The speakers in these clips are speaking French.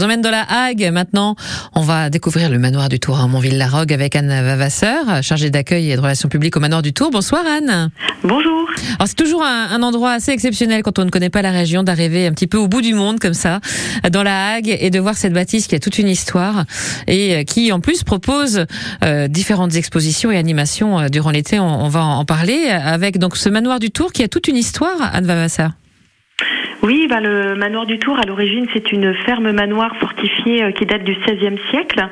On emmène dans la Hague maintenant. On va découvrir le manoir du Tour à Montville-la-Rogue avec Anne Vavasseur, chargée d'accueil et de relations publiques au manoir du Tour. Bonsoir Anne. Bonjour. Alors c'est toujours un, endroit assez exceptionnel quand on ne connaît pas la région d'arriver un petit peu au bout du monde comme ça dans la Hague et de voir cette bâtisse qui a toute une histoire et qui en plus propose euh, différentes expositions et animations euh, durant l'été. On, va en, parler avec donc ce manoir du Tour qui a toute une histoire Anne Vavasseur. Oui, bah, le manoir du Tour, à l'origine, c'est une ferme manoir fortifiée euh, qui date du XVIe siècle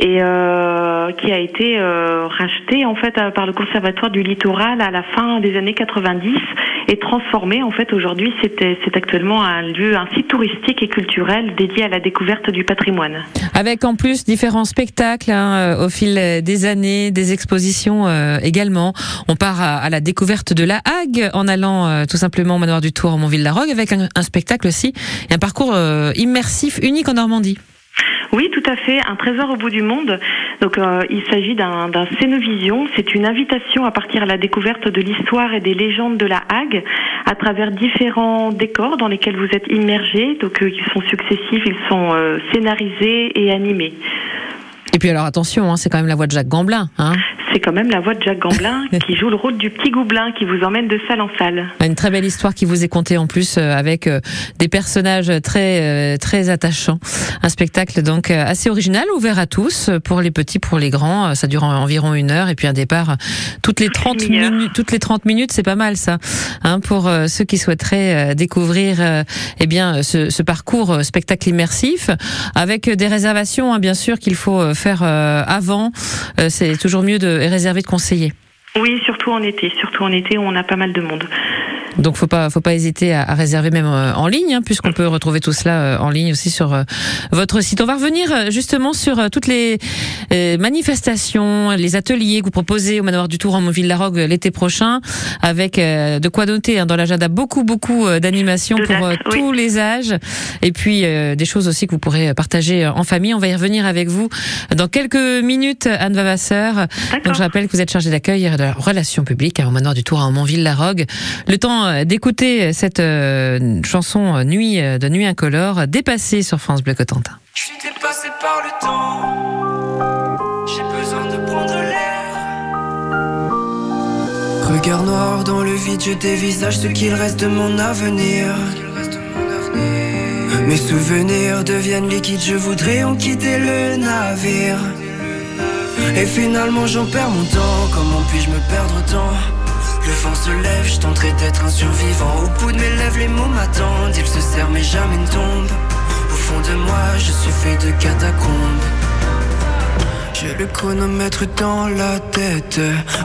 et euh, qui a été euh, rachetée en fait par le Conservatoire du Littoral à la fin des années 90 et transformée en fait aujourd'hui c'est actuellement un lieu, un site touristique et culturel dédié à la découverte du patrimoine. Avec en plus différents spectacles hein, au fil des années, des expositions également. On part à, la découverte de la Hague en allant tout simplement au manoir du Tour en Montville-la-Rogue avec un un, spectacle aussi et un parcours euh, immersif unique en Normandie. Oui, tout à fait, un trésor au bout du monde. Donc, euh, il s'agit d'un Scénovision. C'est une invitation à partir à la découverte de l'histoire et des légendes de la Hague à travers différents décors dans lesquels vous êtes immergés. Donc, euh, ils sont successifs, ils sont scénarisés et animés. Et puis alors attention, hein, c'est quand même la voix de Jacques Gamblin. Hein c'est quand même la voix de Jacques Gamblin qui joue le rôle du petit goublin qui vous emmène de salle en salle. Une très belle histoire qui vous est contée en plus euh, avec euh, des personnages très euh, très attachants. Un spectacle donc assez original, ouvert à tous, pour les petits, pour les grands. Ça dure environ une heure et puis un départ toutes les 30 minutes. Toutes les 30 minutes, c'est pas mal ça, hein, pour ceux qui souhaiteraient découvrir eh bien ce, ce, parcours spectacle immersif avec des réservations, hein, bien sûr qu'il faut faire avant. c'est toujours mieux de réservé de conseillers. Oui, surtout en été. Surtout en été, où on a pas mal de monde. Donc faut pas faut pas hésiter à, réserver même euh, en ligne hein, puisqu'on peut retrouver tout cela euh, en ligne aussi sur euh, votre site. On va revenir justement sur toutes les manifestations, les ateliers que vous proposez au manoir du Tour en Montville-la-Rogue l'été prochain avec de quoi noter hein, dans l'agenda beaucoup beaucoup d'animations pour tous les âges et puis des choses aussi que vous pourrez partager en famille. On va y revenir avec vous dans quelques minutes Anne Vavasseur. Donc je rappelle que vous êtes chargée d'accueil et de la relation publique au manoir du Tour en Montville-la-Rogue. Le temps euh, d'écouter cette euh, chanson euh, Nuit de Nuit incolore dépassée sur France Bleu Cotentin. Je suis dépassé par le temps. J'ai besoin de prendre l'air. Regard noir dans le vide, je dévisage ce qu'il reste de mon avenir. Mes souvenirs deviennent liquides, je voudrais en quitter le navire. Et finalement j'en perds mon temps, comment puis-je me perdre tant le vent se lève, je tenterai d'être un survivant. Au bout de mes lèvres, les mots m'attendent. Ils se serrent, mais jamais ne tombent. Au fond de moi, je suis fait de catacombes. J'ai le chronomètre dans la tête.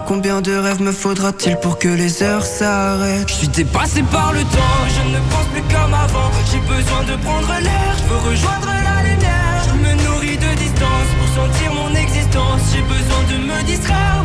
Combien de rêves me faudra-t-il pour que les heures s'arrêtent? Je suis dépassé par le temps, je ne pense plus comme avant. J'ai besoin de prendre l'air, je rejoindre la lumière. Je me nourris de distance pour sentir mon existence. J'ai besoin de me distraire,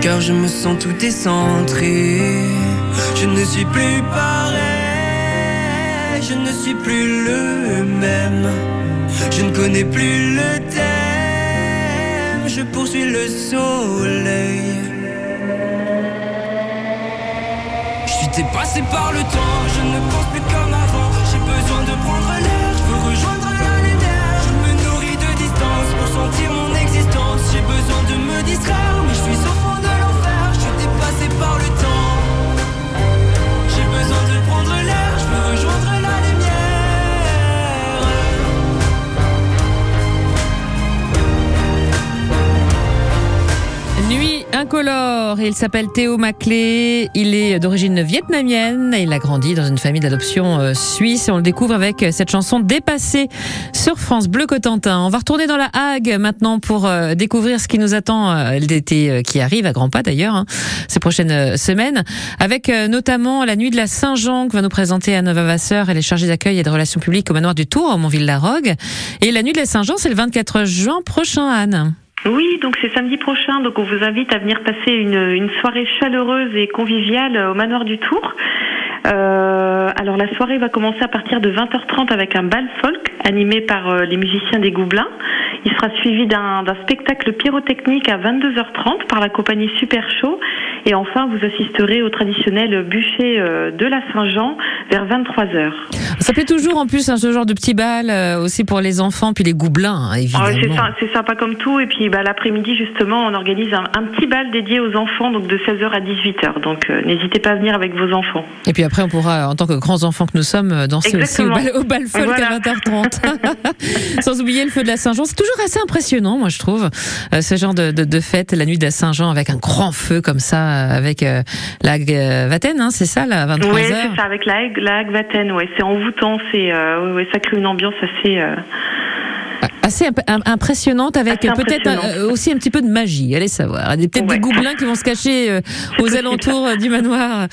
Car je me sens tout décentré. Je ne suis plus pareil, je ne suis plus le même. Je ne connais plus le thème, je poursuis le soleil. Je suis dépassé par le temps, je ne pense plus comme avant. J'ai besoin de prendre tricolore. Il s'appelle Théo Maclé. Il est d'origine vietnamienne. Il a grandi dans une famille d'adoption euh, suisse. Et on le découvre avec cette chanson Dépassée sur France Bleu Cotentin. On va retourner dans la Hague maintenant pour euh, découvrir ce qui nous attend euh, l'été qui arrive, à grands pas d'ailleurs, hein, ces prochaines semaines. Avec notamment la nuit de la Saint-Jean que va nous présenter Anne Vavasseur. Elle est chargée d'accueil et de relations publiques au manoir du Tour, au Montville-la-Rogue. Et la nuit de la Saint-Jean, c'est le 24 juin prochain, Anne. Oui, donc c'est samedi prochain, donc on vous invite à venir passer une, soirée chaleureuse et conviviale au manoir du Tour. Euh, alors la soirée va commencer à partir de 20h30 avec un bal folk animé par euh, les musiciens des Goublins. Il sera suivi d'un spectacle pyrotechnique à 22h30 par la compagnie Super Show. Et enfin, vous assisterez au traditionnel bûcher euh, de la Saint-Jean vers 23h. Ça fait toujours en plus hein, ce genre de petit bal euh, aussi pour les enfants, puis les Goublins, hein, évidemment. c'est sympa comme tout. Et puis bah, l'après-midi, justement, on organise un, petit bal dédié aux enfants, donc de 16h à 18h. Donc n'hésitez pas à venir avec vos enfants. Et puis après, on pourra, en tant que grands enfants que nous sommes, danser aussi au bal, au bal folk à 20h30. Sans oublier le feu de la Saint-Jean. C'est toujours assez impressionnant, moi, je trouve, euh, ce genre de, de, de, fête, la nuit de la Saint-Jean, avec un grand feu comme ça, euh, avec euh, la Vaten, hein, c'est ça, la 23 Oui, c'est ça, avec la, la Vaten, ouais. C'est envoûtant, c'est, ouais, ça crée une ambiance assez assez impressionnante avec peut-être aussi un petit peu de magie, allez savoir. Peut-être des goublins qui vont se cacher aux alentours du manoir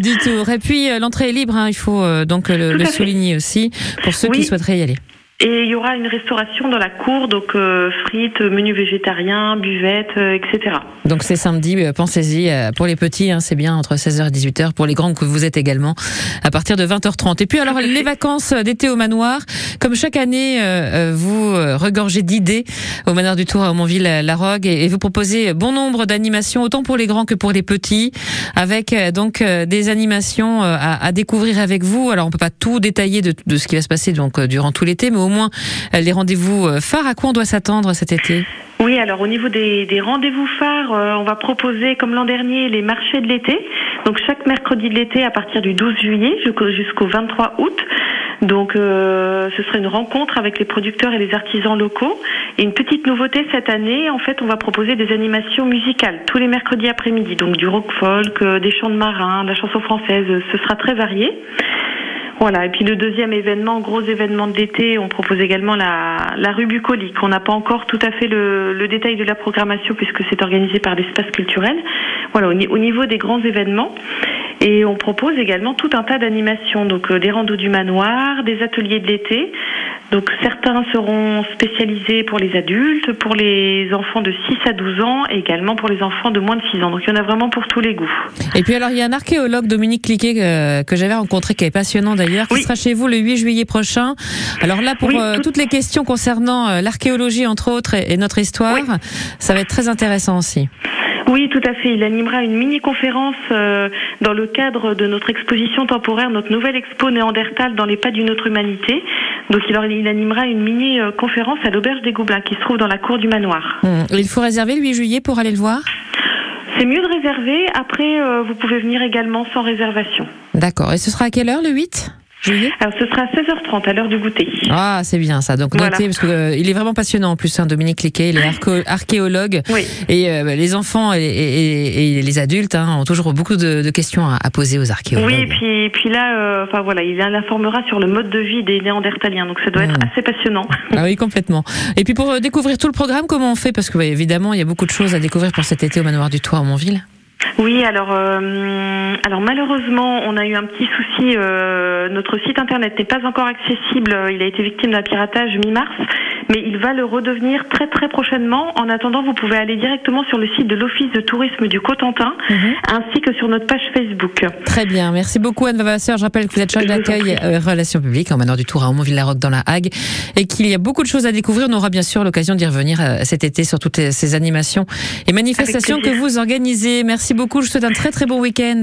du Tour. Et puis l'entrée est libre, hein, il faut donc le, souligner aussi pour ceux qui souhaiteraient y aller. Et il y aura une restauration dans la cour, donc euh, frites, menus végétariens, buvettes, euh, etc. Donc c'est samedi, euh, pensez-y, pour les petits, hein, c'est bien entre 16h et 18h, pour les grands que vous êtes également, à partir de 20h30. Et puis alors les vacances d'été au manoir, comme chaque année, vous regorgez d'idées au manoir du Tour à Aumonville-la-Rogue et, vous proposez bon nombre d'animations, autant pour les grands que pour les petits, avec donc des animations à, à, découvrir avec vous. Alors on peut pas tout détailler de, de ce qui va se passer donc durant tout l'été, mais au moins euh, les rendez-vous euh, phares. À quoi on doit s'attendre cet été? Oui, alors au niveau des, rendez-vous phares, euh, on va proposer, comme l'an dernier, les marchés de l'été. Donc chaque mercredi de l'été à partir du 12 juillet jusqu'au 23 août. Donc ce sera une rencontre avec les producteurs et les artisans locaux. Et une petite nouveauté cette année, en fait, on va proposer des animations musicales tous les mercredis après-midi. Donc du rock folk, des chants de marins, de la chanson française, ce sera très varié. Voilà, et puis le deuxième événement, gros événement de l'été, on propose également la, la rue bucolique. On n'a pas encore tout à fait le, le, détail de la programmation puisque c'est organisé par l'espace culturel. Voilà, au, niveau des grands événements. Et on propose également tout un tas d'animations, donc euh, des randos du manoir, des ateliers de l'été. Donc certains seront spécialisés pour les adultes, pour les enfants de 6 à 12 ans et également pour les enfants de moins de 6 ans. Donc il y en a vraiment pour tous les goûts. Et puis alors il y a un archéologue, Dominique Cliquet, que, que j'avais rencontré, qui est passionnant d'ailleurs, qui sera chez vous le 8 juillet prochain. Alors là, pour euh, toutes les questions concernant euh, l'archéologie entre autres et, notre histoire, ça va être très intéressant aussi. Oui, tout à fait. Il animera une mini-conférence euh, dans le cadre de notre exposition temporaire, notre nouvelle expo Néandertal dans les pas d'une autre humanité. Donc il, il animera une mini-conférence à l'Auberge des Goublins qui se trouve dans la cour du manoir. Hum, il faut réserver le 8 juillet pour aller le voir? C'est mieux de réserver. Après, euh, vous pouvez venir également sans réservation. D'accord. Et ce sera à quelle heure le 8 alors ce sera à 16h30 à l'heure du goûter. Ah c'est bien ça. Donc notez parce que euh, il est vraiment passionnant en plus hein, Dominique Liquet, il est archéologue oui. et euh, les enfants et, les adultes hein, ont toujours beaucoup de, questions à, poser aux archéologues. Oui et puis, puis là euh, voilà il informera sur le mode de vie des Néandertaliens donc ça doit être hmm. assez passionnant. Ah oui complètement. Et puis pour découvrir tout le programme comment on fait? Parce que évidemment il y a beaucoup de choses à découvrir pour cet été au manoir du Toit à Montville. Oui, alors, euh, alors malheureusement, on a eu un petit souci. Euh, notre site internet n'est pas encore accessible. Il a été victime d'un piratage mi-mars, mais il va le redevenir très très prochainement. En attendant, vous pouvez aller directement sur le site de l'Office de tourisme du Cotentin, mhm. ainsi que sur notre page Facebook. Très bien, merci beaucoup Anne Vavasseur. Je rappelle que vous êtes chargée d'accueil euh, relations publiques en Manoir du Tour à Aumont-Villa-Roque dans la Hague, et qu'il y a beaucoup de choses à découvrir. On aura bien sûr l'occasion d'y revenir cet été sur toutes ces animations et manifestations que vous organisez. Merci beaucoup. Je vous souhaite un très très bon week-end.